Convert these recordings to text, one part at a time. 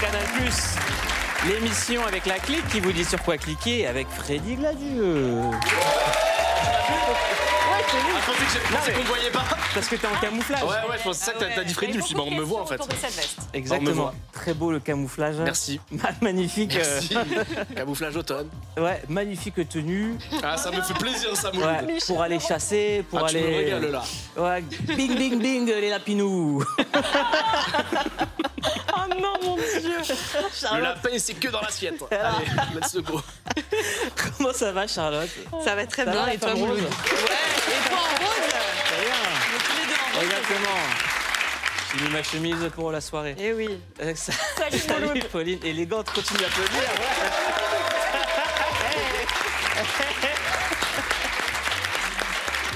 Canal+. L'émission avec la clique qui vous dit sur quoi cliquer avec Freddy Gladieux. Ah, je pensais que j'ai- je pensais qu'on me voyait pas. Parce que t'es en camouflage. Ouais, ouais, je pensais ça que t'as- t'as dit Freddy, je me suis dit, bah, on me voit en fait. On me Exactement. voit. Très beau le camouflage. Merci. Magnifique. euh, Merci. Camouflage automne. ouais, magnifique tenue. Ah, ça me fait plaisir, ça me Ouais, pour aller chasser, pour Ah, tu aller. me régales là. Ouais, bing bing bing les lapinous. Oh non, mon Dieu Le lapin, c'est que dans l'assiette. Allez, let's go. Comment ça va Charlotte? Ça va très Ça bien, va, et toi, Mouloud rose Ouais, et toi en rose? Très bien. Exactement. J'ai mis ma chemise pour la soirée. Eh oui. Euh, ça- Salut, Mouloud. Pauline, élégante, continue d'applaudir.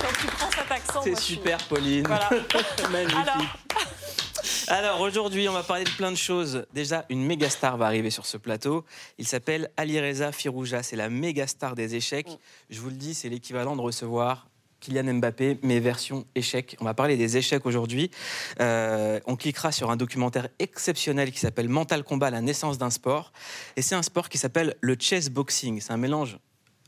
Quand tu prends cet accent, C'est super Pauline. Voilà. Magnifique. Alors, Alors aujourd'hui, on va parler de plein de choses. Déjà, une méga star va arriver sur ce plateau. Il s'appelle Alireza Firouja. C'est la méga star des échecs. Je vous le dis, c'est l'équivalent de recevoir Kylian Mbappé, mais version échec. On va parler des échecs aujourd'hui. Euh, on cliquera sur un documentaire exceptionnel qui s'appelle Mental Combat, la naissance d'un sport. Et c'est un sport qui s'appelle le chess boxing. C'est un mélange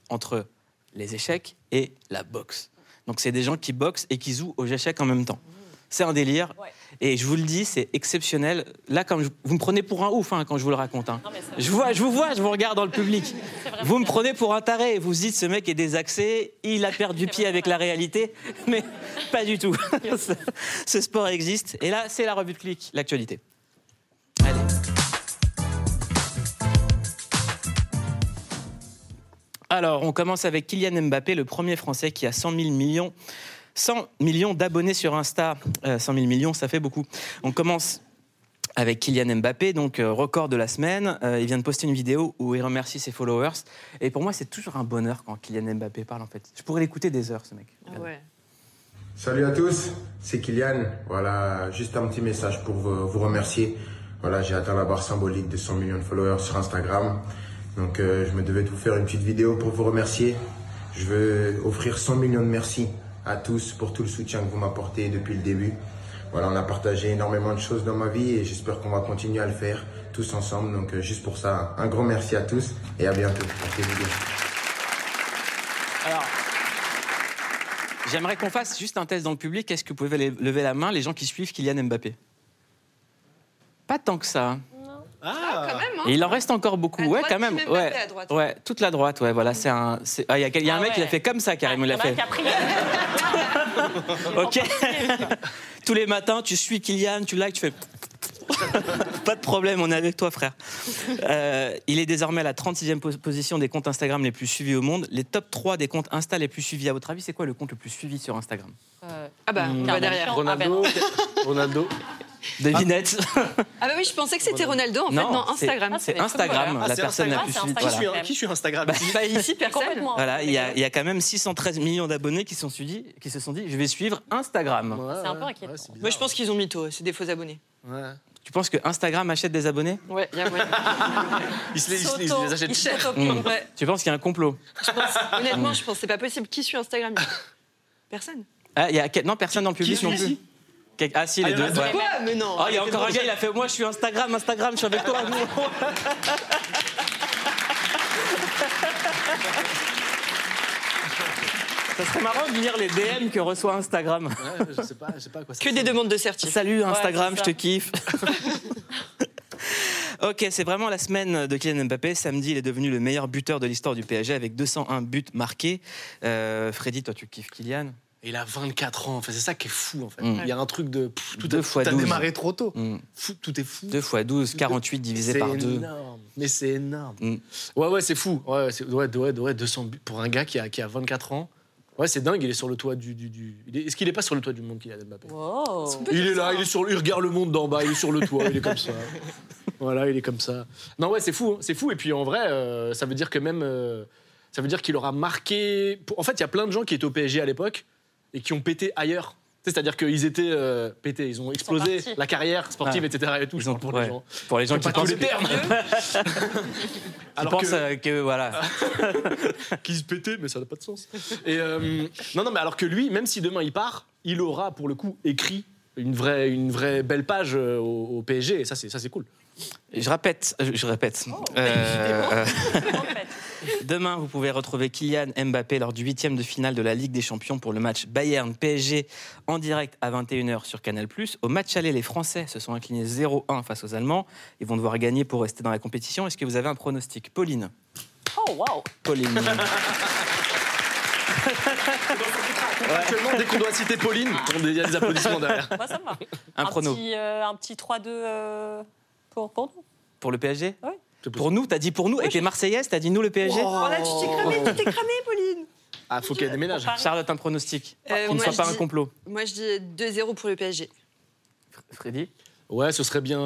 entre les échecs et la boxe. Donc c'est des gens qui boxent et qui jouent aux échecs en même temps. C'est un délire. Ouais. Et je vous le dis, c'est exceptionnel. Là, comme je- vous me prenez pour un ouf hein, quand je vous le raconte. hein. Non, Je, vois, je vous vois, je vous regarde dans le public. Vous me prenez pour un taré. Vous dites, ce mec est désaxé, il a perdu pied avec la réalité. Mais pas du tout. ce, ce sport existe. Et là, c'est la revue de clic, l'actualité. Allez. Alors, on commence avec Kylian Mbappé, le premier Français qui a 100 000 millions, 100 millions d'abonnés sur Insta. Euh, 100 000 millions, ça fait beaucoup. On commence avec Kylian Mbappé, donc euh, record de la semaine. Euh, il vient de poster une vidéo où il remercie ses followers. Et pour moi, c'est toujours un bonheur quand Kylian Mbappé parle, en fait. Je pourrais l'écouter des heures, ce mec. Ouais. Salut à tous, c'est Kylian. Voilà, juste un petit message pour vous, vous remercier. Voilà, j'ai atteint la barre symbolique de 100 millions de followers sur Instagram. Donc, euh, je me devais de vous faire une petite vidéo pour vous remercier. Je veux offrir 100 millions de merci à tous pour tout le soutien que vous m'apportez depuis le début. Voilà, on a partagé énormément de choses dans ma vie et j'espère qu'on va continuer à le faire tous ensemble. Donc, euh, juste pour ça, un grand merci à tous et à bientôt. Alors, j'aimerais qu'on fasse juste un test dans le public. Est-ce que vous pouvez le- lever la main, les gens qui suivent Kylian Mbappé? Pas tant que ça. Ah, quand même, hein Et il en reste encore beaucoup. À ouais, droite, quand même. Mbappé Ouais, à droite. ouais, toute la droite. Ouais, voilà, c'est un. Ah, Il y a, y un Ah mec qui l'a fait comme ça, carrément. Il l'a fait. qui a pris- Ok. Tous les matins, tu suis Kylian, tu likes, tu fais. Pas de problème, on est avec toi, frère. Euh, il est désormais à la 36e pos- position des comptes Instagram les plus suivis au monde. Les top 3 des comptes Insta les plus suivis, à votre avis, c'est quoi le compte le plus suivi sur Instagram? Euh, Ah bah, on va Carrément. derrière. Ronaldo. Ah ben Ronaldo. Devinette. Ah bah oui, je pensais que c'était Ronaldo, en fait, Non, non, c'est- Instagram. C'est Ah, Instagram, Ah, la c'est personne la Instagram, plus suivie. Qui Voilà. qui suit Instagram Bah ici, personne. Voilà, il y, a, il y a quand même 613 millions d'abonnés qui, sont suivis- qui se sont dit je vais suivre Instagram. Ouais, C'est un peu ouais, inquiétant. ouais, bizarre. Moi, je pense qu'ils ont mytho, c'est des faux abonnés. Ouais. Tu penses que Instagram achète des abonnés? Ouais, il y a moyen. Ils se les, ils les- ils les achètent cher. Mm. Ouais, Tu penses qu'il y a un complot? Je pense, honnêtement, je pense que c'est pas possible. Qui suit Instagram? Personne. ah, il y a, Non, personne dans le public non plus. Ah si, les Ah, deux. ouais. Quoi Mais non. Oh, il y a encore un gars, il a fait Moi, je suis Instagram, Instagram, je suis avec toi. Ça serait marrant de lire les DM que reçoit Instagram. Ouais, je sais pas, je sais pas à quoi ça Que des demandes de certif. Salut Instagram, Ouais, je c'est te kiffe. ok, c'est vraiment la semaine de Kylian Mbappé. Samedi, il est devenu le meilleur buteur de l'histoire du PSG avec 201 buts marqués. Euh, Freddy, toi, tu kiffes Kylian? Et il a 24 ans, enfin, c'est ça qui est fou en fait. Mm. Il y a un truc de. pff, tout Deux a, fois tout a 12. démarré trop tôt. Mm. Fou, tout est fou. 2 x 12, 48 divisé par 2. C'est énorme. Mais c'est énorme. Mm. Ouais, ouais, c'est fou. Ouais, ouais, ouais, ouais, 200 buts pour un gars qui a, qui a 24 ans. Ouais, c'est dingue, il est sur le toit du. du, Est-ce qu'il est pas sur le toit du monde, Kylian Mbappé? Wow. Il est là, il, est sur, il regarde le monde d'en bas, il est sur le toit, il est comme ça. Voilà, il est comme ça. Non, ouais, c'est fou, hein, c'est fou. Et puis en vrai, euh, ça veut dire que même. euh, ça veut dire qu'il aura marqué. En fait, il y a plein de gens qui étaient au PSG à l'époque et qui ont pété ailleurs. C'est-à-dire qu'ils étaient euh, pétés, ils ont explosé la carrière sportive, Ouais. etc. Et tout, je Ils ont- pour ouais. les gens. Pour les gens qui pas tous pensent, les termes. qui Alors pensent, que- euh, que voilà. qui se pétait, mais ça n'a pas de sens. Et euh, non, non, mais alors que lui, même si demain il part, il aura pour le coup écrit une vraie, une vraie belle page au, au PSG, et ça c'est ça c'est cool. Je répète, je répète. Oh. Euh. Demain, vous pouvez retrouver Kylian Mbappé lors du huitième de finale de la Ligue des Champions pour le match Bayern-PSG en direct à 21h sur Canal+. Au match aller, les Français se sont inclinés 0-1 face aux Allemands. Ils vont devoir gagner pour rester dans la compétition. Est-ce que vous avez un pronostic Pauline? Oh, waouh. Pauline. Actuellement, dès qu'on doit citer Pauline, il y a des applaudissements derrière. Moi, ça me va. Un prono. Petit, euh, un petit 3-2 euh, pour, pour nous. Pour le PSG Ouais. Pour nous, t'as dit pour nous. Et t'es Marseillaise, t'as dit nous le PSG Oh. Oh là, tu t'es cramé, tu t'es cramé, Pauline. Ah, faut qu'elle déménage. Charlotte, un pronostic. Euh, Qui ne soit pas un complot. Moi, je dis 2-0 pour le PSG. Freddy? Ouais, ce serait bien,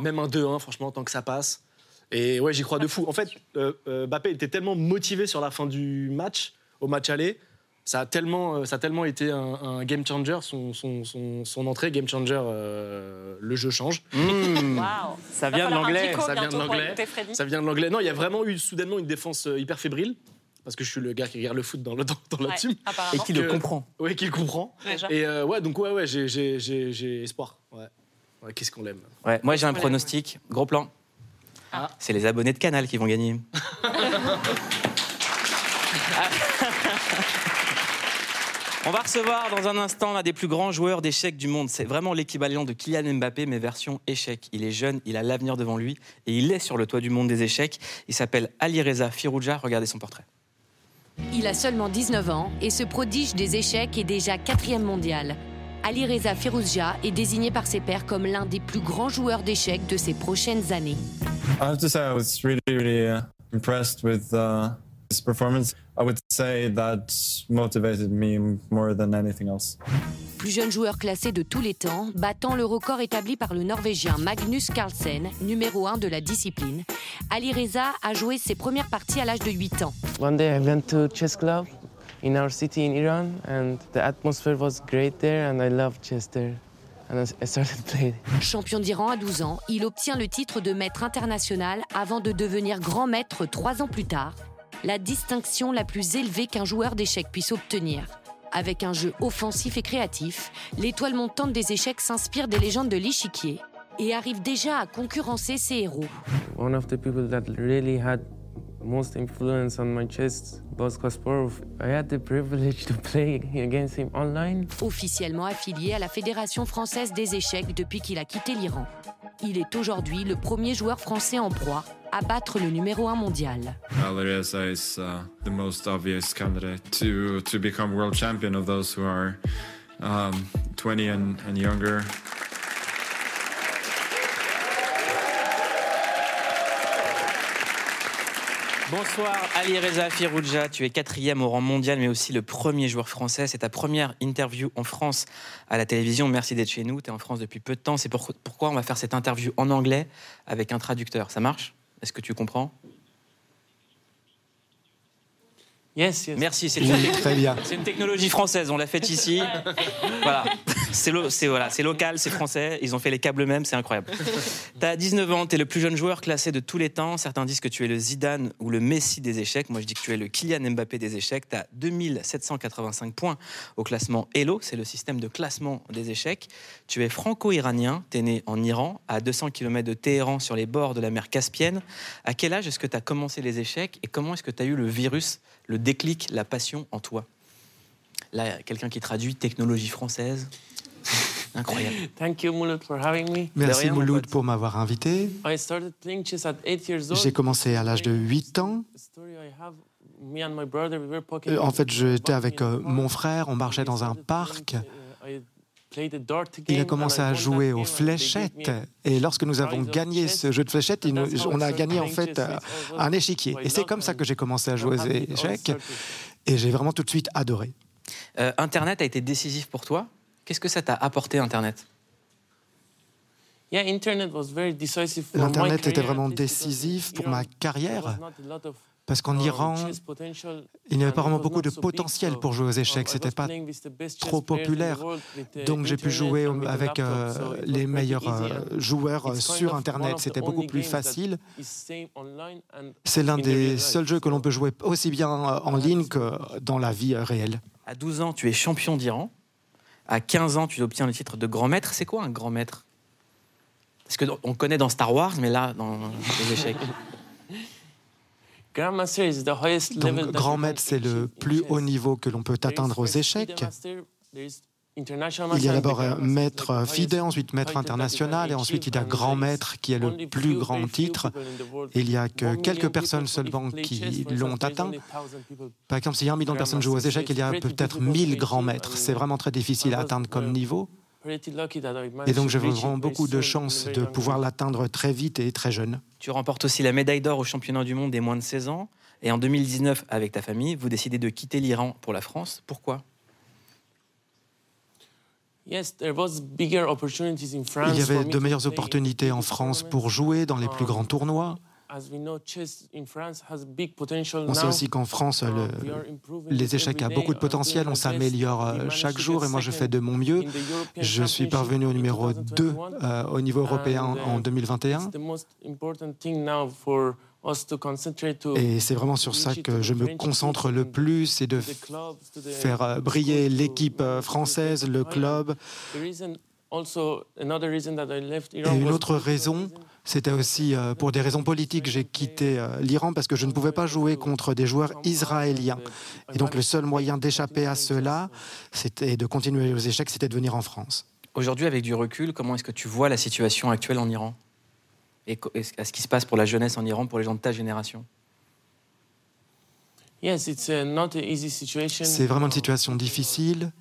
même un 2-1, franchement, tant que ça passe. Et ouais, j'y crois de fou. En fait, euh, euh, Mbappé était tellement motivé sur la fin du match, au match aller. Ça a tellement, euh, ça a tellement été un, un game changer, son, son, son, son entrée, game changer, euh, le jeu change. Mmh. Waouh. Ça vient de l'anglais. ça vient de l'anglais. Ça vient de l'anglais. Non, il y a vraiment eu soudainement une défense euh, hyper fébrile, parce que je suis le gars qui regarde le foot dans, le, dans, dans la team. Et qui le comprend. Oui, qui le comprend. Déjà. Et euh, ouais, donc ouais, ouais, j'ai- espoir. Ouais. Ouais, Qu'est-ce qu'on l'aime. Ouais, moi j'ai un pronostic. Gros plan. Ah. C'est les abonnés de Canal qui vont gagner. On va recevoir dans un instant l'un des plus grands joueurs d'échecs du monde. C'est vraiment l'équivalent de Kylian Mbappé, mais version échec. Il est jeune, il a l'avenir devant lui et il est sur le toit du monde des échecs. Il s'appelle Ali Reza Firouja. Regardez son portrait. Il a seulement 19 ans et ce prodige des échecs est déjà quatrième mondial. Ali Reza Firouzja est désigné par ses pairs comme l'un des plus grands joueurs d'échecs de ces prochaines années. I have to say I was really, really uh, impressed with uh, his performance. I would say that motivated me more than anything else. Plus jeune joueur classé de tous les temps, battant le record établi par le Norvégien Magnus Carlsen, numéro 1 de la discipline, Ali Reza a joué ses premières parties à l'âge de 8 ans. One day I went to chess club in our city in Iran, and the atmosphere was great there, and I loved chess there, and I I started playing. Champion d'Iran à 12 ans, il obtient le titre de maître international avant de devenir grand maître trois ans plus tard, la distinction la plus élevée qu'un joueur d'échecs puisse obtenir. Avec un jeu offensif et créatif, l'étoile montante des échecs s'inspire des légendes de l'échiquier et arrive déjà à concurrencer ses héros. Most influence on my chess was Kasparov. I had the privilege to play against him online. Officiellement affilié à la Fédération française des échecs depuis qu'il a quitté l'Iran. Il est aujourd'hui le premier joueur français en proie à battre le numéro 1 mondial. Alireza is uh, the most obvious candidate to, to become world champion of those who are um, 20 and, and younger. Bonsoir Ali Reza Firouja, tu es quatrième au rang mondial mais aussi le premier joueur français. C'est ta première interview en France à la télévision. Merci d'être chez nous, tu es en France depuis peu de temps. C'est pour- pourquoi on va faire cette interview en anglais avec un traducteur? Ça marche? Est-ce que tu comprends? Yes, yes. Merci, c'est Oui, une, très bien. c'est une technologie française, on l'a faite ici. Voilà, c'est lo- voilà, local, c'est français, ils ont fait les câbles eux-mêmes, c'est incroyable. Tu as 19 ans, tu es le plus jeune joueur classé de tous les temps. Certains disent que tu es le Zidane ou le Messi des échecs. Moi, je dis que tu es le Kylian Mbappé des échecs. Tu as 2785 points au classement Elo, c'est le système de classement des échecs. Tu es franco-iranien, tu es né en Iran, à 200 km de Téhéran, sur les bords de la mer Caspienne. À quel âge est-ce que tu as commencé les échecs et comment est-ce que tu as eu le virus, le déclic, la passion en toi? Là, quelqu'un qui traduit technologie française. Incroyable. Thank you, Mouloud, for having me. Merci rien, Mouloud pour m'avoir invité. I started playing chess at 8 years old. J'ai commencé à l'âge de 8 ans. Euh, En fait, j'étais avec in euh, mon frère, on marchait dans un started parc. playing, uh, I played a dart Il a and commencé à jouer game aux fléchettes. Et lorsque nous avons gagné chess. ce jeu de fléchettes, on a gagné en fait chess. It was un échiquier. Et c'est comme ça and que j'ai commencé à I'm jouer aux échecs. Et j'ai vraiment tout de suite adoré. Euh, Internet a été décisif pour toi. Qu'est-ce que ça t'a apporté, Internet? Yeah, internet was very decisive for my L'Internet était vraiment décisif pour ma carrière. Parce qu'en Iran, il n'y avait pas vraiment beaucoup de potentiel pour jouer aux échecs. C'était pas trop populaire. Donc j'ai pu jouer avec euh, les meilleurs euh, joueurs sur Internet. C'était beaucoup plus facile. C'est l'un des seuls jeux que l'on peut jouer aussi bien en ligne que dans la vie réelle. À 12 ans, tu es champion d'Iran. À 15 ans, tu obtiens le titre de grand maître. C'est quoi un grand maître? Parce que on connaît dans Star Wars, mais là, dans les échecs. Donc, grand maître, c'est le plus haut niveau que l'on peut atteindre aux échecs. Il y a d'abord un maître FIDE, ensuite maître international, et ensuite il y a grand maître qui est le plus grand titre. Il n'y a que quelques personnes seulement qui l'ont atteint. Par exemple, s'il y a un million de personnes jouent aux échecs, il y a peut-être 1000 grands maîtres. C'est vraiment très difficile à atteindre comme niveau. Et donc, j'ai vraiment beaucoup de chance de pouvoir l'atteindre très vite et très jeune. Tu remportes aussi la médaille d'or au championnat du monde des moins de 16 ans. Et en 2019, avec ta famille, vous décidez de quitter l'Iran pour la France. Pourquoi? Il y avait de meilleures opportunités en France pour jouer dans les plus grands tournois. On sait aussi qu'en France, le- les échecs ont beaucoup de potentiel, on s'améliore euh, chaque jour et moi je fais de mon mieux. Je suis parvenu au numéro 2 euh, au niveau européen en 2021 et c'est vraiment sur ça que je me concentre le plus et de faire euh, briller l'équipe euh, française, le club. Et une autre raison, c'était aussi euh, pour des raisons politiques, j'ai quitté l'Iran parce que je ne pouvais pas jouer contre des joueurs israéliens. Et donc le seul moyen d'échapper à cela, c'était de continuer aux échecs, c'était de venir en France. Aujourd'hui, avec du recul, comment est-ce que tu vois la situation actuelle en Iran? Et à ce qui se passe pour la jeunesse en Iran, pour les gens de ta génération C'est vraiment une situation difficile.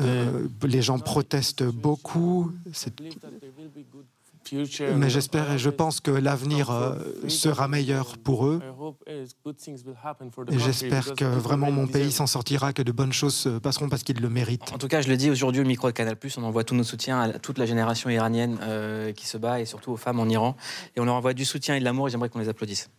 Euh, les gens protestent beaucoup, mais j'espère et je pense que l'avenir euh, sera meilleur pour eux. Et j'espère que vraiment mon pays s'en sortira, que de bonnes choses se passeront parce qu'il le mérite. En tout cas, je le dis aujourd'hui au micro de Canal+, on envoie tout notre soutien à toute la génération iranienne euh, qui se bat et surtout aux femmes en Iran. Et on leur envoie du soutien et de l'amour et j'aimerais qu'on les applaudisse.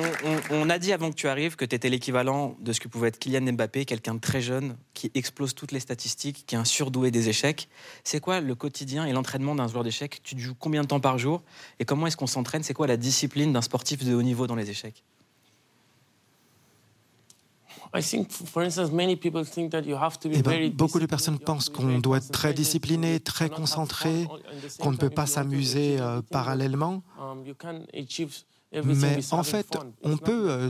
On, on- on a dit avant que tu arrives que tu étais l'équivalent de ce que pouvait être Kylian Mbappé, quelqu'un de très jeune, qui explose toutes les statistiques, qui est un surdoué des échecs. C'est quoi le quotidien et l'entraînement d'un joueur d'échecs? Tu joues combien de temps par jour? Et comment est-ce qu'on s'entraîne? C'est quoi la discipline d'un sportif de haut niveau dans les échecs? Eh ben, beaucoup de personnes pensent qu'on doit être très discipliné, très concentré, qu'on ne peut pas s'amuser euh, parallèlement. Mais en fait, on peut euh,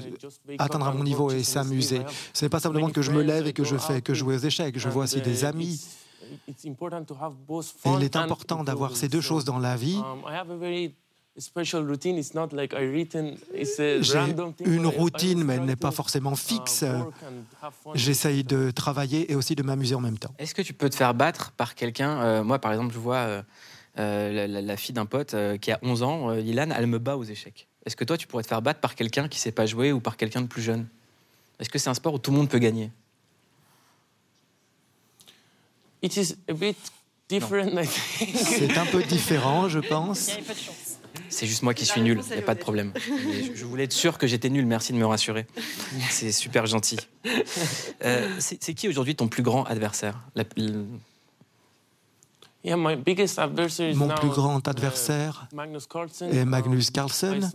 atteindre à mon niveau et s'amuser. Ce n'est pas simplement que je me lève et que je fais que jouer aux échecs. Je vois aussi des amis. Et il est important d'avoir ces deux choses dans la vie. J'ai une routine, mais elle n'est pas forcément fixe. J'essaye de travailler et aussi de m'amuser en même temps. Est-ce que tu peux te faire battre par quelqu'un? Euh, Moi, par exemple, je vois euh, la, la- la fille d'un pote euh, qui a 11 ans, euh, Lilan, elle me bat aux échecs. Est-ce que toi, tu pourrais te faire battre par quelqu'un qui sait pas jouer ou par quelqu'un de plus jeune? Est-ce que c'est un sport où tout le monde peut gagner? C'est un peu différent, je pense. Il y avait pas de chance. C'est juste moi qui suis nul, il n'y a pas de problème. Mais je- voulais être sûr que j'étais nul, merci de me rassurer. C'est super gentil. Euh, c'est qui aujourd'hui ton plus grand adversaire? La- Mon plus grand adversaire est Magnus Carlsen.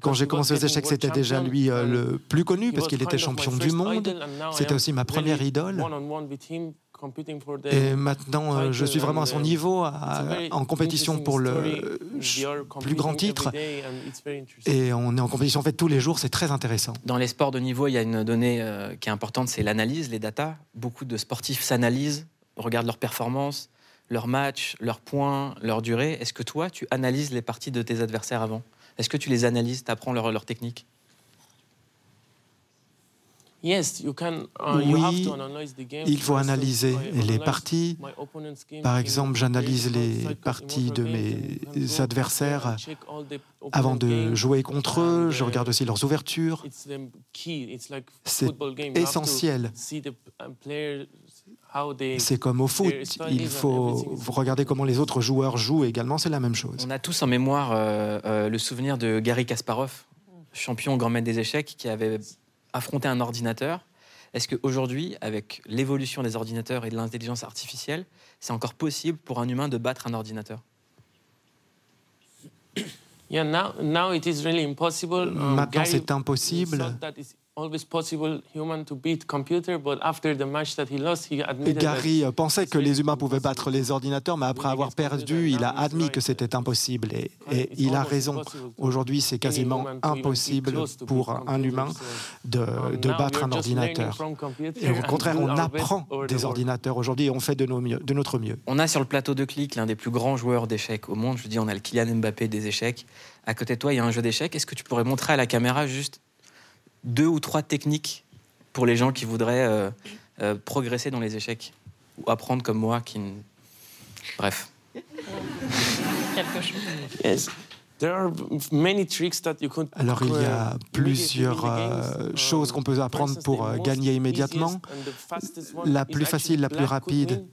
Quand j'ai commencé aux échecs, c'était déjà lui euh, le plus connu parce qu'il était champion du monde. C'était aussi ma première idole. Et maintenant, euh, je suis vraiment à son niveau à- en compétition pour le plus grand titre. Et on est en compétition en fait tous les jours, c'est très intéressant. Dans les sports de niveau, il y a une donnée euh, qui est importante, c'est l'analyse, les datas. Beaucoup de sportifs s'analysent, regardent leurs performances, leurs matchs, leurs points, leur durée. Est-ce que toi, tu analyses les parties de tes adversaires avant? Est-ce que tu les analyses, tu apprends leur, leur technique? Oui, il faut analyser les parties. Par exemple, j'analyse les parties de mes adversaires avant de jouer contre eux. Je regarde aussi leurs ouvertures. C'est essentiel. C'est comme au foot, il faut regarder comment les autres joueurs jouent également, c'est la même chose. On a tous en mémoire euh, euh, le souvenir de Gary Kasparov, champion grand maître des échecs, qui avait affronter un ordinateur. Est-ce qu'aujourd'hui, avec l'évolution des ordinateurs et de l'intelligence artificielle, c'est encore possible pour un humain de battre un ordinateur? Maintenant, c'est impossible. Gary pensait que les humains pouvaient battre les ordinateurs, mais après avoir perdu, il a admis que c'était impossible. Et, il a raison. Aujourd'hui, c'est quasiment impossible pour un humain de, um, de, battre un ordinateur. Et au contraire, on apprend des ordinateurs aujourd'hui et on fait de, nos mieux, de notre mieux. On a sur le plateau de clic l'un des plus grands joueurs d'échecs au monde. Je dis, on a le Kylian Mbappé des échecs. À côté de toi, il y a un jeu d'échecs. Est-ce que tu pourrais montrer à la caméra juste deux ou trois techniques pour les gens qui voudraient euh, euh, progresser dans les échecs ou apprendre comme moi qui bref. Alors il y a plusieurs euh, choses qu'on peut apprendre pour gagner immédiatement. La plus facile, la plus rapide,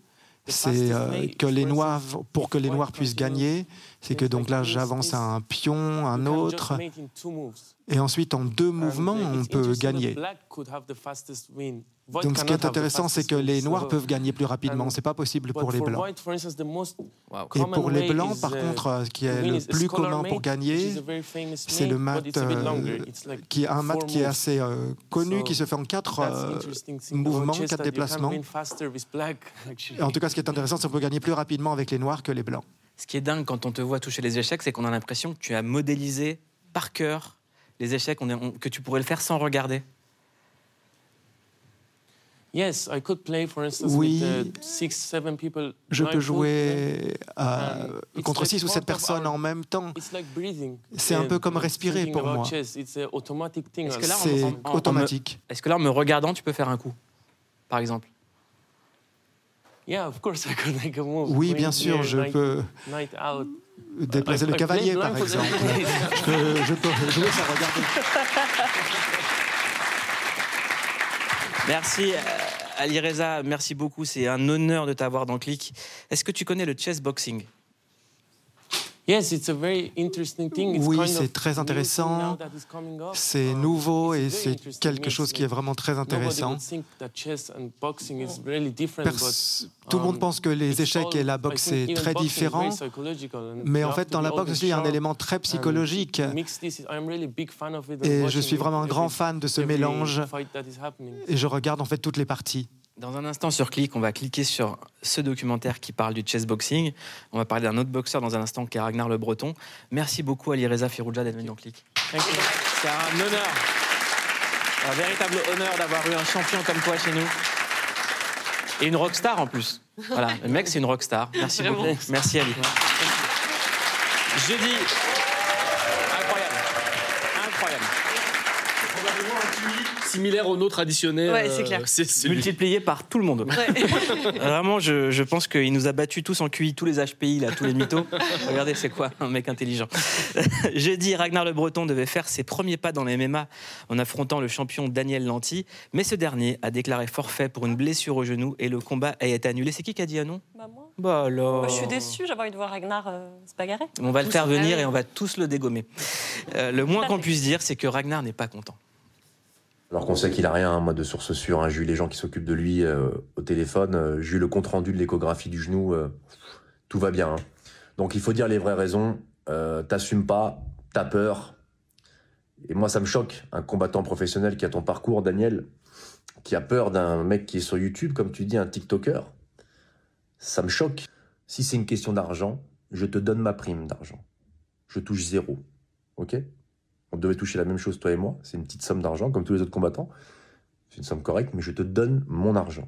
c'est que les noirs, pour que les noirs puissent gagner, c'est que donc là j'avance un pion, un autre, et ensuite en deux mouvements on peut gagner. Donc ce qui est intéressant, c'est que les noirs peuvent gagner plus rapidement. C'est pas possible pour les blancs. Et pour les blancs, par contre, ce qui est le plus commun pour gagner, c'est le mat euh, qui est un mat qui est assez euh, connu, qui se fait en quatre euh, mouvements, quatre déplacements. en tout cas, ce qui est intéressant, c'est qu'on peut gagner plus rapidement avec les noirs que les blancs. Ce qui est dingue quand on te voit toucher les échecs, c'est qu'on a l'impression que tu as modélisé par cœur les échecs, que tu pourrais le faire sans regarder. Oui, je peux jouer contre six ou sept personnes en même temps. C'est un peu comme respirer pour moi. C'est automatique. Est-ce que là, en me regardant, tu peux faire un coup, par exemple? Oui, bien sûr, je peux déplacer le cavalier, par exemple. je, peux jouer sans regarder. Merci. Euh, Ali Reza, merci beaucoup. C'est un honneur de t'avoir dans Click. Est-ce que tu connais le chess boxing? Oui, c'est très intéressant. C'est nouveau et c'est quelque chose qui est vraiment très intéressant. Tout le monde um, pense que les échecs et la boxe c'est très différent, mais en fait dans la boxe aussi il y a un élément très psychologique. Et je suis vraiment un grand fan de ce mélange et je regarde en fait toutes les parties. Dans un instant sur Click, on va cliquer sur ce documentaire qui parle du chessboxing. On va parler d'un autre boxeur dans un instant qui est Ragnar Le Breton. Merci beaucoup Ali Reza Firouja d'être venu dans Click. C'est un honneur, un véritable honneur d'avoir eu un champion comme toi chez nous. Et une rockstar en plus. Voilà, le mec c'est une rockstar. Merci beaucoup. Merci Ali. Jeudi, similaire au nôtre traditionnel. Ouais, c'est clair. Euh, multiplié par tout le monde. Vraiment, je, je pense qu'il nous a battus tous en QI, tous les HPI, là, tous les mythos. Regardez, c'est quoi un mec intelligent. Jeudi, Ragnar Le Breton devait faire ses premiers pas dans les MMA en affrontant le champion Daniel Lanty, mais ce dernier a déclaré forfait pour une blessure au genou et le combat a été annulé. C'est qui qui a dit ah non bah moi. Bah alors. Bah, je suis déçu, j'avais envie de voir Ragnar euh, se bagarrer. On va le faire venir et on va tous le dégommer. Euh, le moins qu'on puisse dire, c'est que Ragnar n'est pas content. Alors qu'on sait qu'il a rien, moi, de source sûre. Hein. J'ai eu les gens qui s'occupent de lui euh, au téléphone. Euh, j'ai eu le compte rendu de l'échographie du genou. Euh, tout va bien. Hein. Donc il faut dire les vraies raisons. T'assumes pas, t'as peur. Et moi, ça me choque. Un combattant professionnel qui a ton parcours, Daniel, qui a peur d'un mec qui est sur YouTube, comme tu dis, un TikToker. Ça me choque. Si c'est une question d'argent, je te donne ma prime d'argent. Je touche zéro. OK? On devait toucher la même chose, toi et moi. C'est une petite somme d'argent, comme tous les autres combattants. C'est une somme correcte, mais je te donne mon argent.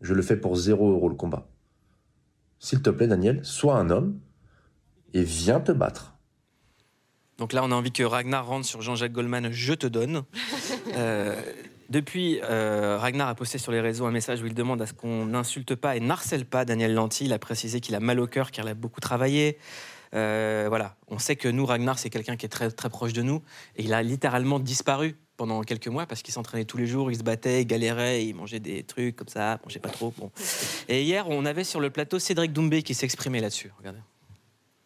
Je le fais pour zéro euro le combat. S'il te plaît, Daniel, sois un homme et viens te battre. Donc là, on a envie que Ragnar rentre sur Jean-Jacques Goldman, je te donne. Euh, Depuis, euh, Ragnar a posté sur les réseaux un message où il demande à ce qu'on n'insulte pas et n'harcèle pas Daniel Lanty. Il a précisé qu'il a mal au cœur, qu'il a beaucoup travaillé. Euh, voilà, on sait que nous, Ragnar, c'est quelqu'un qui est très, très proche de nous. Et il a littéralement disparu pendant quelques mois parce qu'il s'entraînait tous les jours, il se battait, il galérait, il mangeait des trucs comme ça, il mangeait pas trop. Bon. Et hier, on avait sur le plateau Cédric Doumbé qui s'exprimait là-dessus. Regardez.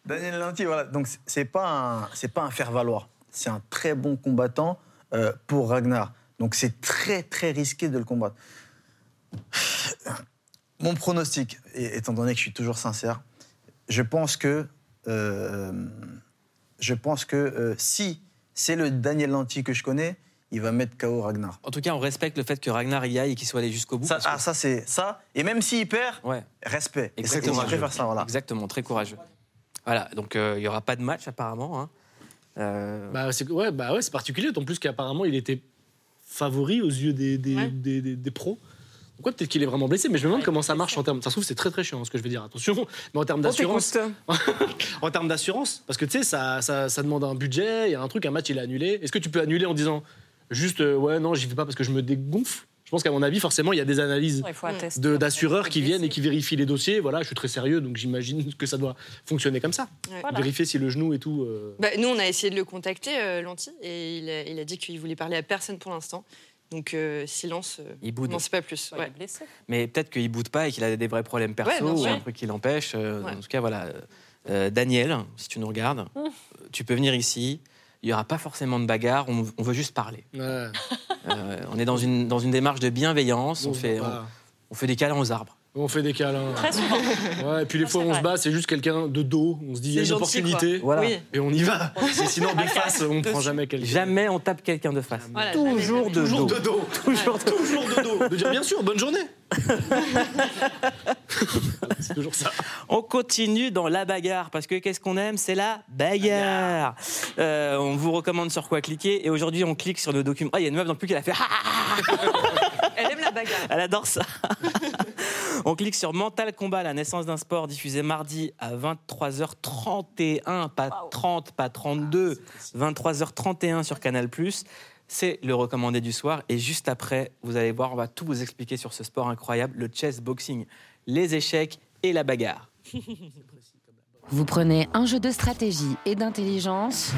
Daniel Lanty, voilà. Donc c'est pas c'est pas un faire valoir. C'est un très bon combattant euh, pour Ragnar. Donc c'est très très risqué de le combattre. Mon pronostic, étant donné que je suis toujours sincère, je pense que je pense que euh, si c'est le Daniel Lanty que je connais, il va mettre KO Ragnar. En tout cas, on respecte le fait que Ragnar y aille et qu'il soit allé jusqu'au bout. Ça, ah, ça c'est ça. Et même s'il perd, ouais. respect. Exactement. Et faire ça, voilà. Exactement, très courageux. Voilà, donc euh, il n'y aura pas de match apparemment. Hein. Bah, c'est ouais, bah ouais, particulier, en plus qu'apparemment il était favori aux yeux des, des, ouais. des, des, des pros. Pourquoi peut-être qu'il est vraiment blessé, mais je me demande comment ça marche en termes. Ça se trouve, c'est très très chiant ce que je vais dire, attention. Mais en termes d'assurance. en termes d'assurance, parce que tu sais, ça, ça, ça, demande un budget, il y a un truc, un match il est annulé. Est-ce que tu peux annuler en disant juste, euh, ouais, non, j'y vais pas parce que je me dégonfle? Je pense qu'à mon avis, forcément, il y a des analyses de, d'assureurs qui viennent et qui vérifient les dossiers. Voilà, je suis très sérieux, donc j'imagine que ça doit fonctionner comme ça. Ouais. Voilà. Vérifier si le genou et tout. Euh... Bah, nous, on a essayé de le contacter, euh, Lanty, et il a, il a dit qu'il voulait parler à personne pour l'instant. Donc euh, silence, euh, il boude. non c'est pas plus. Ouais. Mais peut-être qu'il boude pas et qu'il a des vrais problèmes perso ou un truc qui l'empêche. Euh, en tout cas, voilà. Daniel, si tu nous regardes, mmh. tu peux venir ici. Il n'y aura pas forcément de bagarre, on, on veut juste parler. Ouais. on est dans une, dans une démarche de bienveillance, on, on fait, on, on fait des câlins aux arbres. On fait des câlins. Très souvent. Ouais, et puis les fois où on se bat, c'est juste quelqu'un de dos. On se dit, il y a une opportunité. Voilà. Oui. Et on y va. sinon, de face, on ne prend jamais quelqu'un. Jamais on tape quelqu'un de face. Voilà, toujours, de toujours dos. de dos. Toujours, toujours de dos. De dire, bien sûr, bonne journée. c'est toujours ça. On continue dans la bagarre parce que qu'est-ce qu'on aime? C'est la bagarre. Euh, on vous recommande sur quoi cliquer et aujourd'hui on clique sur le document. Ah, il y a une meuf dans le plus qui a fait. Elle aime la bagarre. Elle adore ça. On clique sur Mental Combat, la naissance d'un sport, diffusé mardi à 23h31, pas wow. 30, pas 32, 23h31 sur Canal+. C'est le recommandé du soir. Et juste après, vous allez voir, on va tout vous expliquer sur ce sport incroyable, le chess boxing, les échecs et la bagarre. Vous prenez un jeu de stratégie et d'intelligence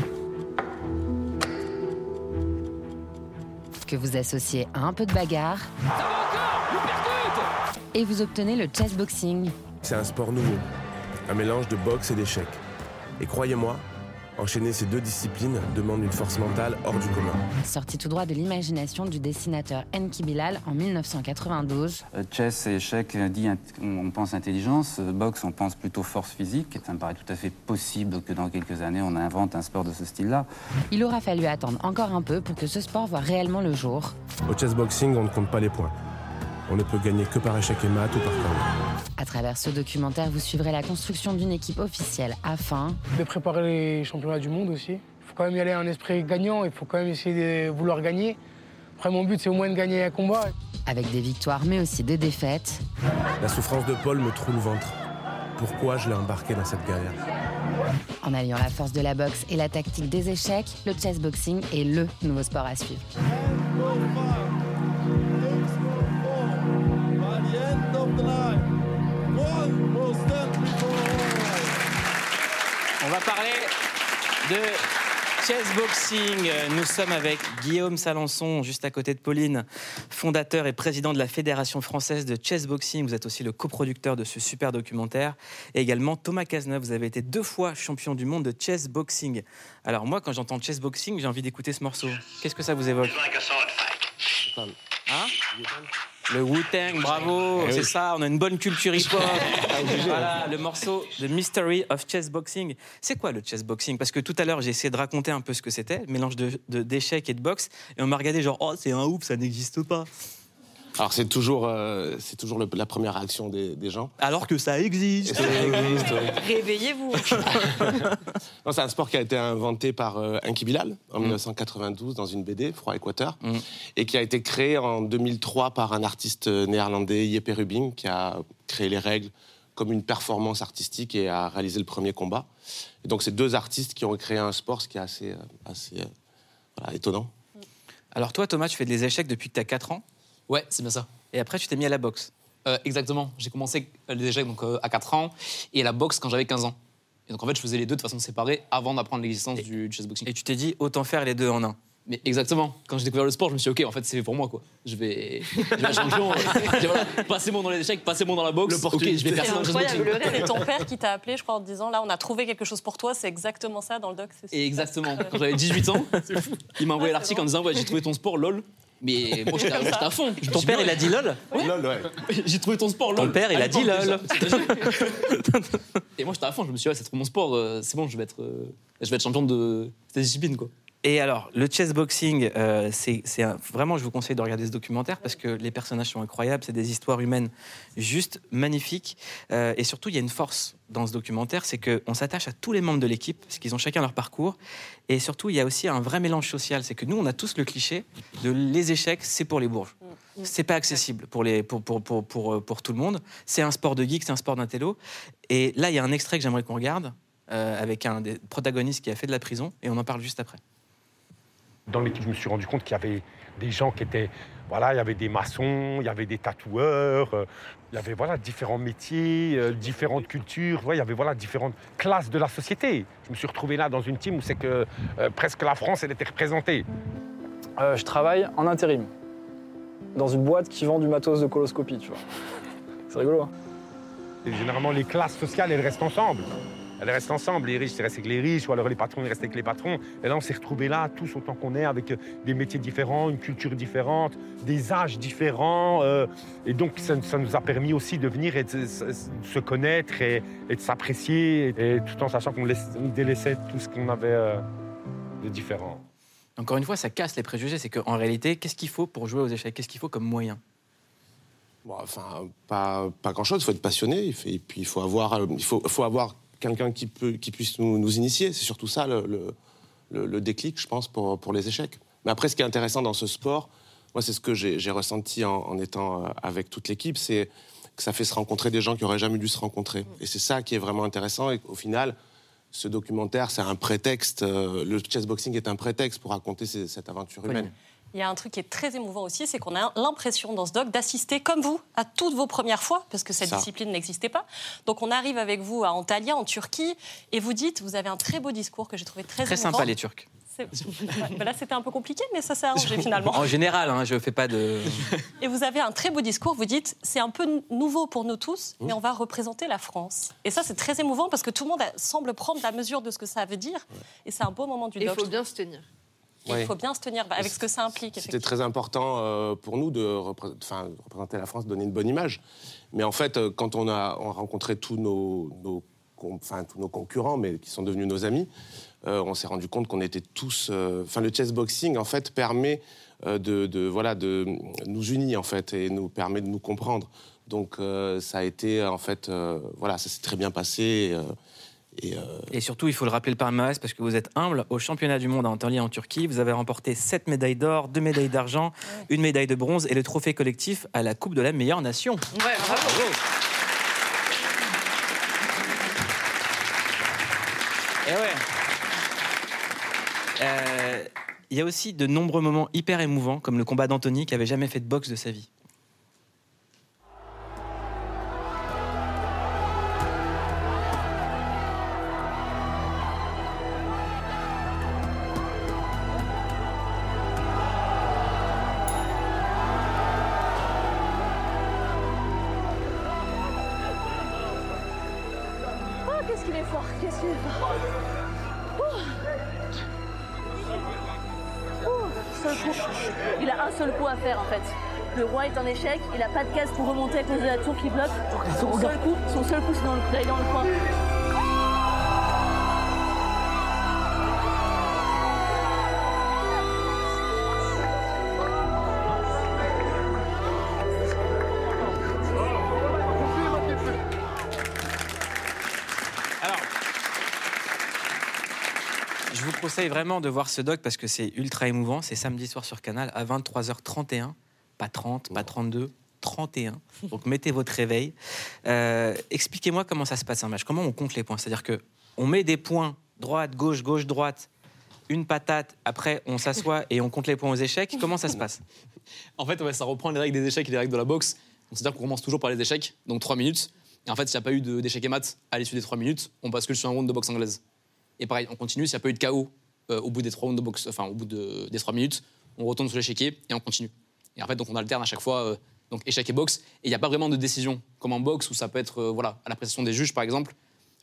que vous associez à un peu de bagarre et vous obtenez le chess boxing. C'est un sport nouveau, un mélange de boxe et d'échecs. Et croyez-moi, Enchaîner ces deux disciplines demande une force mentale hors du commun. Sorti tout droit de l'imagination du dessinateur Enki Bilal en 1992. Euh, chess et échec, dit on pense intelligence. Boxe, on pense plutôt force physique. Ça me paraît tout à fait possible que dans quelques années, on invente un sport de ce style-là. Il aura fallu attendre encore un peu pour que ce sport voit réellement le jour. Au chess boxing, on ne compte pas les points. On ne peut gagner que par échec et mat ou par KO. À travers ce documentaire, vous suivrez la construction d'une équipe officielle afin de préparer les championnats du monde aussi. Il faut quand même y aller en esprit gagnant, il faut quand même essayer de vouloir gagner. Après, mon but, c'est au moins de gagner un combat. Avec des victoires, mais aussi des défaites. La souffrance de Paul me troue le ventre. Pourquoi je l'ai embarqué dans cette galère En alliant la force de la boxe et la tactique des échecs, le chess boxing est le nouveau sport à suivre. Parler de chess boxing. Nous sommes avec Guillaume Salançon, juste à côté de Pauline, fondateur et président de la Fédération française de chess boxing. Vous êtes aussi le coproducteur de ce super documentaire. Et également Thomas Cazeneuve, vous avez été deux fois champion du monde de chess boxing. Alors moi, quand j'entends chess boxing, j'ai envie d'écouter ce morceau. Qu'est-ce que ça vous évoque? Hein? Le Wu-Tang, bravo, c'est ça, on a une bonne culture hip-hop. voilà, le morceau The Mystery of Chess Boxing. C'est quoi le chess boxing? Parce que tout à l'heure, j'ai essayé de raconter un peu ce que c'était, mélange d'échecs de, d'échecs et de boxe, et on m'a regardé genre, oh, c'est un ouf, ça n'existe pas. Alors c'est toujours, euh, c'est toujours le, la première réaction des, des, gens. Alors que ça existe. Ça existe ouais. Réveillez-vous. c'est un sport qui a été inventé par euh, Inki Bilal en mm. 1992 dans une BD, Froid Équateur, mm. et qui a été créé en 2003 par un artiste néerlandais, Jeppe Rubin, qui a créé les règles comme une performance artistique et a réalisé le premier combat. Et donc c'est deux artistes qui ont créé un sport, ce qui est assez, assez voilà, étonnant. Alors toi, Thomas, tu fais des échecs depuis que tu as 4 ans? Ouais, c'est bien ça. Et après, tu t'es mis à la boxe euh, Exactement. J'ai commencé les échecs donc, euh, à 4 ans et la boxe quand j'avais 15 ans. Et donc en fait, je faisais les deux de façon séparée avant d'apprendre l'existence du chessboxing. Et tu t'es dit, autant faire les deux en un mais exactement. Quand j'ai découvert le sport, je me suis dit, ok, en fait, c'est pour moi, quoi. Je vais, je vais voilà, passez-moi dans les échecs, passez-moi dans la boxe. Ok, je vais faire ça C'est ton père qui t'a appelé, je crois, en te disant, là, on a trouvé quelque chose pour toi. C'est exactement ça dans le doc. Et exactement. Quand j'avais 18 ans, il m'a envoyé l'article en disant, ouais, j'ai trouvé ton sport, lol. Mais moi, j'étais à fond. Ton père, il a dit lol Lol, ouais. J'ai trouvé ton sport, lol. Ton père, il a dit lol. Et moi, j'étais à fond. Je me suis dit, ouais, c'est trop mon sport. Euh, c'est bon, je vais être, euh, je vais être champion de cette discipline, quoi. Et alors, le chessboxing, euh, c'est vraiment, je vous conseille de regarder ce documentaire parce que les personnages sont incroyables, c'est des histoires humaines juste magnifiques. Euh, et surtout, il y a une force dans ce documentaire, c'est qu'on s'attache à tous les membres de l'équipe parce qu'ils ont chacun leur parcours. Et surtout, il y a aussi un vrai mélange social. C'est que nous, on a tous le cliché de les échecs, c'est pour les bourges. C'est pas accessible pour, les, pour, pour, pour, pour, pour tout le monde. C'est un sport de geek, c'est un sport d'intello. Et là, il y a un extrait que j'aimerais qu'on regarde euh, avec un des protagonistes qui a fait de la prison et on en parle juste après. Dans l'équipe, je me suis rendu compte qu'il y avait des gens qui étaient. Voilà, il y avait des maçons, il y avait des tatoueurs, euh, il y avait voilà, différents métiers, euh, différentes cultures, il y avait voilà, différentes classes de la société. Je me suis retrouvé là dans une team où c'est que euh, presque la France elle était représentée. je travaille en intérim, dans une boîte qui vend du matos de coloscopie, tu vois. C'est rigolo. Hein Et généralement, les classes sociales, elles restent ensemble elles restent ensemble. Les riches, ils restent avec les riches, ou alors les patrons, ils restent avec les patrons. Et là, on s'est retrouvés là, tous autant qu'on est, avec euh, des métiers différents, une culture différente, des âges différents. Euh, et donc, ça, nous a permis aussi de venir et de, se connaître et, de s'apprécier, et tout en sachant qu'on délaissait tout ce qu'on avait euh, de différent. Encore une fois, ça casse les préjugés. C'est qu'en réalité, qu'est-ce qu'il faut pour jouer aux échecs? Qu'est-ce qu'il faut comme moyen? Enfin, pas, pas grand-chose. Il faut être passionné. Et puis, il faut avoir, il faut, faut avoir quelqu'un qui, peut, qui puisse nous, initier. C'est surtout ça le, le, déclic, je pense, pour, pour les échecs. Mais après, ce qui est intéressant dans ce sport, moi, c'est ce que j'ai ressenti en, étant euh, avec toute l'équipe, c'est que ça fait se rencontrer des gens qui auraient jamais dû se rencontrer. Et c'est ça qui est vraiment intéressant. Et au final, ce documentaire, c'est un prétexte. Euh, le chessboxing est un prétexte pour raconter cette aventure humaine. Il y a un truc qui est très émouvant aussi, c'est qu'on a l'impression dans ce doc d'assister comme vous à toutes vos premières fois, parce que cette discipline n'existait pas. Donc on arrive avec vous à Antalya, en Turquie, et vous dites, vous avez un très beau discours que j'ai trouvé très, très émouvant. sympa les Turcs. Ben là, c'était un peu compliqué, mais ça s'est arrangé finalement. En général, hein, je ne fais pas de. Et vous avez un très beau discours. Vous dites, c'est un peu nouveau pour nous tous, mais on va représenter la France. Et ça, c'est très émouvant parce que tout le monde semble prendre la mesure de ce que ça veut dire. Et c'est un beau moment du doc. Il faut bien se tenir. Il faut bien se tenir avec ce que ça implique. C'était très important euh, pour nous de, représenter la France, donner une bonne image. Mais en fait, euh, quand on a, rencontré tous nos, enfin, tous nos concurrents, mais qui sont devenus nos amis, euh, on s'est rendu compte qu'on était tous. Enfin, le chessboxing, en fait, permet de, voilà, de nous unir, en fait, et nous permet de nous comprendre. Donc, ça a été, en fait, voilà, ça s'est très bien passé. Euh, Et, surtout, il faut le rappeler le palmarès parce que vous êtes humble. Au championnat du monde à Antalya en Turquie, vous avez remporté 7 médailles d'or, 2 médailles d'argent, une médaille de bronze et le trophée collectif à la Coupe de la meilleure nation. Ouais, bravo. Et ouais. Euh, il y a aussi de nombreux moments hyper émouvants, comme le combat d'Anthony qui avait jamais fait de boxe de sa vie. Il a pas de case pour remonter à cause de la tour qui bloque. Son seul coup, son seul coup c'est d'aller dans le coin. Conseille vraiment de voir ce doc parce que c'est ultra émouvant. C'est samedi soir sur Canal à 23h31 pas 30, pas 32, 31. Donc mettez votre réveil. Euh, expliquez-moi comment ça se passe un match. Comment on compte les points? C'est-à-dire que on met des points droite, gauche, gauche, droite une patate, après on s'assoit et on compte les points aux échecs. Comment ça se passe? En fait, ouais, ça reprend les règles des échecs et les règles de la boxe. C'est-à-dire qu'on commence toujours par les échecs, donc 3 minutes. Et en fait, s'il n'y a pas eu d'échecs et maths à l'issue des 3 minutes, on bascule sur un round de boxe anglaise. Et pareil, on continue. S'il n'y a pas eu de KO euh, au bout des 3 rounds de boxe, enfin au bout de- des 3 minutes, on retourne sur l'échiquier et on continue. Et en fait, donc on alterne à chaque fois euh, donc échec et boxe. Et il n'y a pas vraiment de décision comme en boxe où ça peut être euh, voilà à l'appréciation des juges par exemple.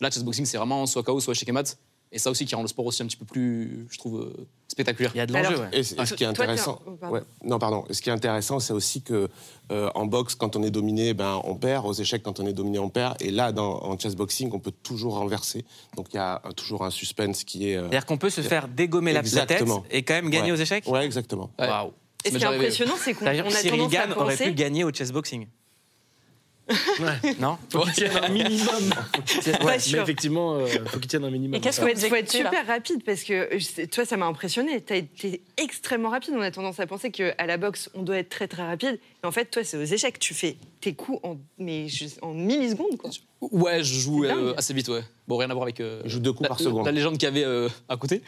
Là, chessboxing, c'est vraiment soit KO, soit échec et maths. Et ça aussi qui rend le sport aussi un petit peu plus, je trouve, euh, spectaculaire. Il y a de Et, c- et ce qui est intéressant, ouais, non pardon, ce qui est intéressant, c'est aussi que euh, en boxe, quand on est dominé, ben on perd. Aux échecs, quand on est dominé, on perd. Et là, dans, en chessboxing, on peut toujours renverser. Donc il y a euh, toujours un suspense qui est. euh, C'est-à-dire qu'on peut se faire dégommer la, la tête Exactement. et quand même gagner Ouais. aux échecs Ouais, exactement. Waouh. Et ce qui est impressionnant, c'est qu'on C'est-à-dire on que a Cyril tendance à Gann aurait penser. pu gagner au chessboxing. Non Faut qu'il tienne un minimum. Ouais, mais effectivement, euh, faut qu'il tienne un minimum. Il faut, être- faut être super rapide parce que sais- toi, ça m'a impressionné. Tu as été extrêmement rapide. On a tendance à penser qu'à la boxe, on doit être très très rapide. Mais en fait, toi, c'est aux échecs. Tu fais tes coups en, mais je- en millisecondes. Quoi. Ouais, je joue euh, assez vite, ouais. Bon, rien à voir avec. euh, Je joue deux coups la, par seconde. La légende qu'il y avait euh, à côté.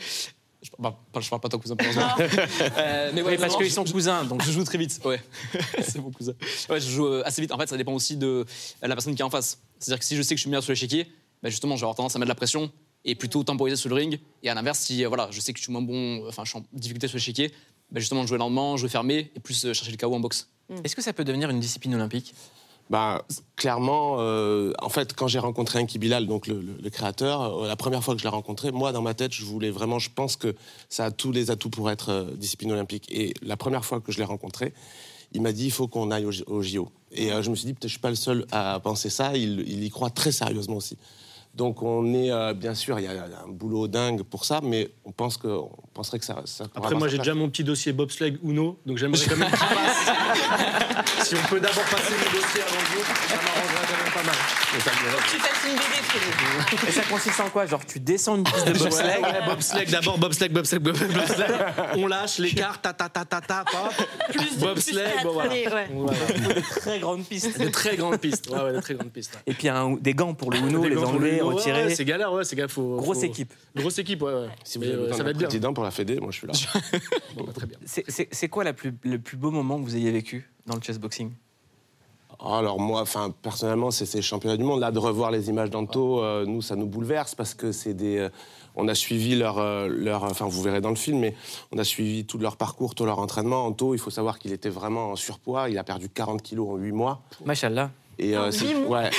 Je parle, pas, je parle pas de ton cousin, pour l'instant. Euh, mais ouais, Oui, parce qu'ils sont cousins, donc. Je joue très vite, ouais. c'est mon cousin. Ouais, je joue euh, assez vite. En fait, ça dépend aussi de la personne qui est en face. C'est-à-dire que si je sais que je suis meilleur sur l'échiquier, bah justement, je vais avoir tendance à mettre de la pression et plutôt temporiser sur le ring. Et à l'inverse, si euh, voilà, je sais que je suis moins bon, enfin, je suis en difficulté sur l'échiquier, bah justement, jouer lentement, jouer fermé et plus euh, chercher le KO en boxe. Est-ce que ça peut devenir une discipline olympique? Bah, clairement, euh, en fait, quand j'ai rencontré Enki Bilal, donc le, créateur, euh, la première fois que je l'ai rencontré, moi, dans ma tête, je voulais vraiment, je pense que ça a tous les atouts pour être euh, discipline olympique. Et la première fois que je l'ai rencontré, il m'a dit, il faut qu'on aille au, JO. Et je me suis dit, peut-être je suis pas le seul à penser ça. Il, il y croit très sérieusement aussi. Donc on est, euh, bien sûr, il y a un boulot dingue pour ça, mais on pense que, on penserait que ça. ça Après, moi, j'ai déjà mon petit dossier bobsleigh Uno, donc j'aimerais quand même qu'il passe. si on peut d'abord passer le dossier avant jour, ça m'arrangerait pas mal. Tu fasses une BD, Et ça consiste en quoi Genre, tu descends une piste de bobsleigh bobsleigh, d'abord bobsleigh, bobsleigh, bobsleigh, bobsleigh. On lâche l'écart, ta ta ta ta ta, hop. Plus de- bobsleigh, bon voilà. Des très grandes pistes. De très grandes pistes. Ouais, ouais, de très grandes pistes. Et puis des gants pour le Uno, les enlever, retirer. c'est galère, ouais, c'est galère. Grosse équipe. Grosse équipe, ouais. ouais. Si vous ça va être bien. président pour la Fédé, moi je suis là. Bah, très bien. C'est- quoi le plus beau moment que vous ayez vécu dans le chessboxing Alors moi, enfin personnellement, c'est ces championnats du monde. Là, de revoir les images d'Anto, euh, nous, ça nous bouleverse parce que c'est des. euh, on a suivi leur, euh, leur, enfin vous verrez dans le film, mais on a suivi tout leur parcours, tout leur entraînement. Anto, il faut savoir qu'il était vraiment en surpoids. Il a perdu 40 kilos en 8 mois. Machallah. Et euh, c'est- ouais,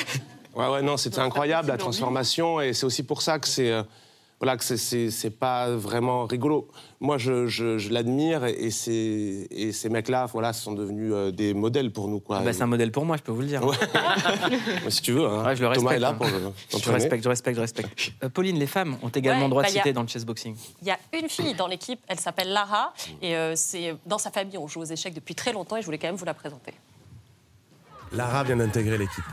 ouais, ouais, non, c'était incroyable la transformation, et c'est aussi pour ça que c'est, euh, voilà, que c'est- pas vraiment rigolo. Moi, je, je, je l'admire, et, et ces, et ces mecs-là, voilà, sont devenus euh, des modèles pour nous, quoi. Ah bah, C'est un modèle pour moi, je peux vous le dire. Ouais. Si tu veux, hein. Ouais, je le Thomas respecte. est là hein. pour euh, Je t'entraîner. respecte, je respecte, je respecte. Euh, Pauline, les femmes ont également Ouais, droit de bah, a- citer dans le chessboxing. Il y a une fille dans l'équipe, elle s'appelle Lara, et euh, c'est dans sa famille, on joue aux échecs depuis très longtemps, et je voulais quand même vous la présenter. Lara vient d'intégrer l'équipe.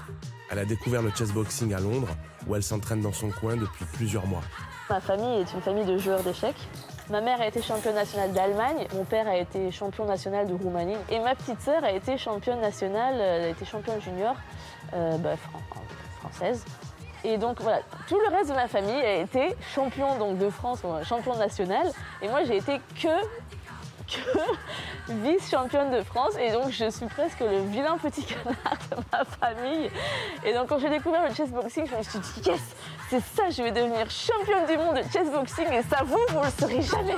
Elle a découvert le chessboxing à Londres, où elle s'entraîne dans son coin depuis plusieurs mois. Ma famille est une famille de joueurs d'échecs. Ma mère a été championne nationale d'Allemagne, mon père a été champion national de Roumanie et ma petite sœur a été championne nationale, euh, elle a été championne junior euh, bah, fran- française. Et donc voilà, tout le reste de ma famille a été champion de France, euh, champion national. Et moi j'ai été que, que vice-championne de France. Et donc je suis presque le vilain petit canard de ma famille. Et donc quand j'ai découvert le chessboxing, je me suis dit yes, c'est ça, je vais devenir championne du monde de chessboxing. Et ça vous, vous le serez jamais.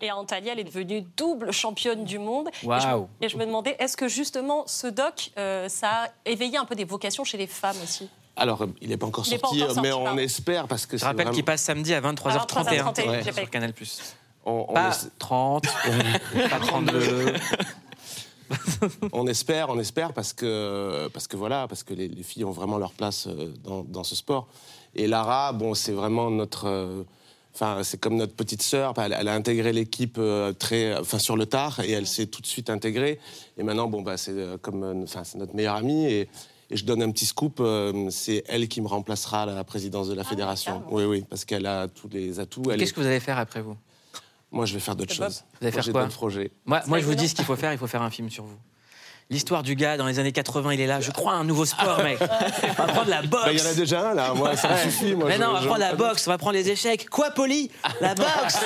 Et Antalya, elle est devenue double championne du monde. Et je- Waouh. Et, je me demandais, est-ce que justement ce doc, euh, ça a éveillé un peu des vocations chez les femmes aussi? Alors, euh, il n'est pas encore est sorti, mais on espère parce que Je rappelle vraiment- qu'il passe samedi à 23h31 23h31, Ouais. j'ai pas sur Canal+. on, on Pas essa- 30, pas 32. on espère, on espère parce que, parce que voilà, parce que les, les filles ont vraiment leur place euh, dans, dans ce sport. Et Lara, bon, c'est vraiment notre, euh, enfin, c'est comme notre petite sœur. Elle, elle a intégré l'équipe euh, très, enfin, sur le tard et elle s'est tout de suite intégrée. Et maintenant, bon, bah, c'est euh, comme, enfin, c'est notre meilleure amie et. et je donne un petit scoop, c'est elle qui me remplacera à la présidence de la fédération. Oui, oui, parce qu'elle a tous les atouts. Qu'est-ce est- que vous allez faire après vous? Moi, je vais faire d'autres choses. Vous allez Moi, faire j'ai quoi d'autres projets. Moi, moi je vous dis ce qu'il faut faire, il faut faire un film sur vous. L'histoire du gars dans les années 80, il est là. Je crois à un nouveau sport, mec. On va prendre la boxe. Bah, Il y en a déjà un là, moi ça me suffit. Moi, Mais je- non, on va prendre la boxe, on va prendre les échecs. Quoi, Poli? La boxe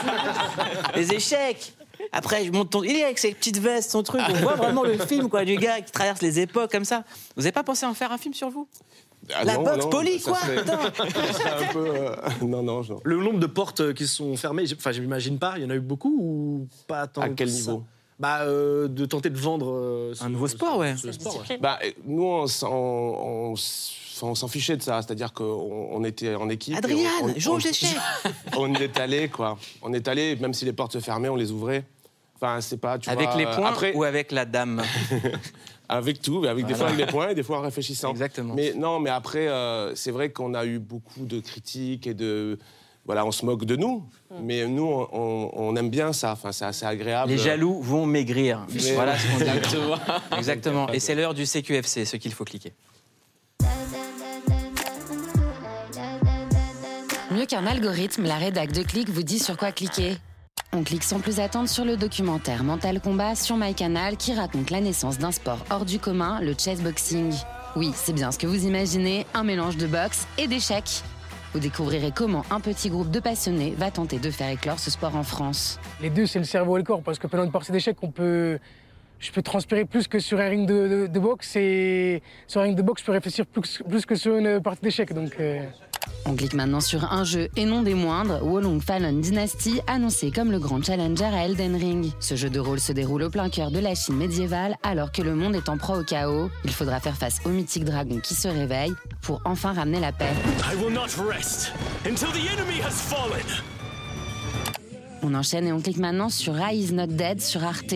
Les échecs Après, je monte ton... Il est avec ses petites vestes, son truc. On voit vraiment le film quoi, du gars qui traverse les époques comme ça. Vous avez pas pensé à en faire un film sur vous? Ah La non, boxe non, Poli, ça quoi un peu. euh, Non, non, non. Le nombre de portes euh, qui se sont fermées, enfin, je m'imagine pas. Il y en a eu beaucoup ou pas tant À quel que ça niveau? Bah, euh, de tenter de vendre euh, ce- Un nouveau sport, ouais. ce sport, ouais. Bah, nous, on, s'en- on s- on s'en fichait de ça, c'est-à-dire qu'on on était en équipe. Adrien, joue on- On est allé, quoi. On est allé, même si les portes se fermaient, on les ouvrait. Enfin, c'est pas, tu Avec vois, les points après, ou avec la dame? Avec tout, mais avec des fois avec les points et des fois en réfléchissant. Exactement. Mais non, mais après, euh, c'est vrai qu'on a eu beaucoup de critiques et de. Voilà, on se moque de nous, mais nous, on, on- on aime bien ça. Enfin, c'est assez agréable. Les jaloux vont maigrir. Mais- Voilà ce qu'on dit. Exactement. Exactement. Et c'est l'heure du CQFC, ce qu'il faut cliquer. Mieux qu'un algorithme, la rédac de Click vous dit sur quoi cliquer. On clique sans plus attendre sur le documentaire Mental Combat sur MyCanal qui raconte la naissance d'un sport hors du commun, le chessboxing. Oui, c'est bien ce que vous imaginez, un mélange de boxe et d'échecs. Vous découvrirez comment un petit groupe de passionnés va tenter de faire éclore ce sport en France. Les deux, c'est le cerveau et le corps, parce que pendant une partie d'échecs, on peut, je peux transpirer plus que sur un ring de, boxe, et sur un ring de boxe, je peux réfléchir plus, que sur une partie d'échecs. Euh, On clique maintenant sur un jeu et non des moindres, Wolong Fallen Dynasty, annoncé comme le grand challenger à Elden Ring. Ce jeu de rôle se déroule au plein cœur de la Chine médiévale alors que le monde est en proie au chaos. Il faudra faire face au mythique dragon qui se réveille pour enfin ramener la paix. I will not rest until the enemy has fallen. On enchaîne et on clique maintenant sur is not dead sur Arte.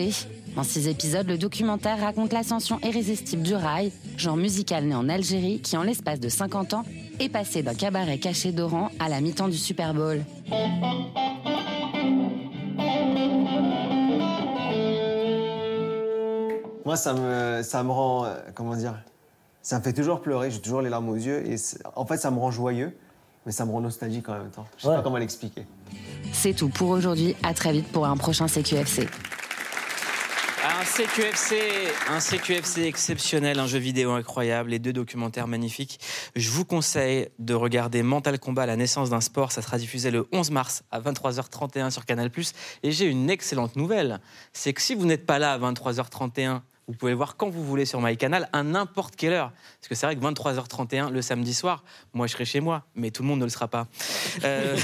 En six épisodes, le documentaire raconte l'ascension irrésistible du rail, genre musical né en Algérie qui, en l'espace de 50 ans, est passé d'un cabaret caché d'Oran à la mi-temps du Super Bowl. Moi, ça me, ça me rend, euh, comment dire, ça me fait toujours pleurer, j'ai toujours les larmes aux yeux. Et en fait, ça me rend joyeux, mais ça me rend nostalgique en même temps. Je sais Ouais. pas comment l'expliquer. C'est tout pour aujourd'hui. À très vite pour un prochain CQFC. Un CQFC, un CQFC exceptionnel, un jeu vidéo incroyable, les deux documentaires magnifiques. Je vous conseille de regarder Mental Combat, la naissance d'un sport. Ça sera diffusé le 11 mars à 23h31 sur Canal+. Et j'ai une excellente nouvelle, c'est que si vous n'êtes pas là à 23h31, vous pouvez voir quand vous voulez sur MyCanal à n'importe quelle heure. Parce que c'est vrai que 23h31 le samedi soir, moi je serai chez moi, mais tout le monde ne le sera pas. Euh,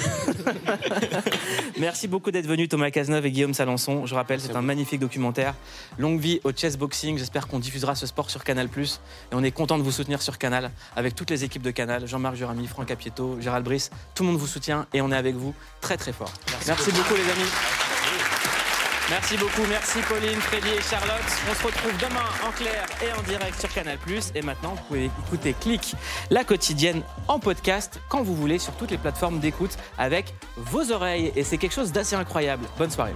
Merci beaucoup d'être venus Thomas Cazeneuve et Guillaume Salançon. Je rappelle, c'est un magnifique documentaire. Longue vie au chessboxing. J'espère qu'on diffusera ce sport sur Canal+. Et on est content de vous soutenir sur Canal avec toutes les équipes de Canal. Jean-Marc Jurami, Franck Apieto, Gérald Brice. Tout le monde vous soutient et on est avec vous très très fort. Merci, beaucoup les amis. Merci beaucoup, merci Pauline, Freddy et Charlotte. On se retrouve demain en clair et en direct sur Canal+. Et maintenant, vous pouvez écouter Click, la quotidienne, en podcast, quand vous voulez, sur toutes les plateformes d'écoute, avec vos oreilles. Et c'est quelque chose d'assez incroyable. Bonne soirée.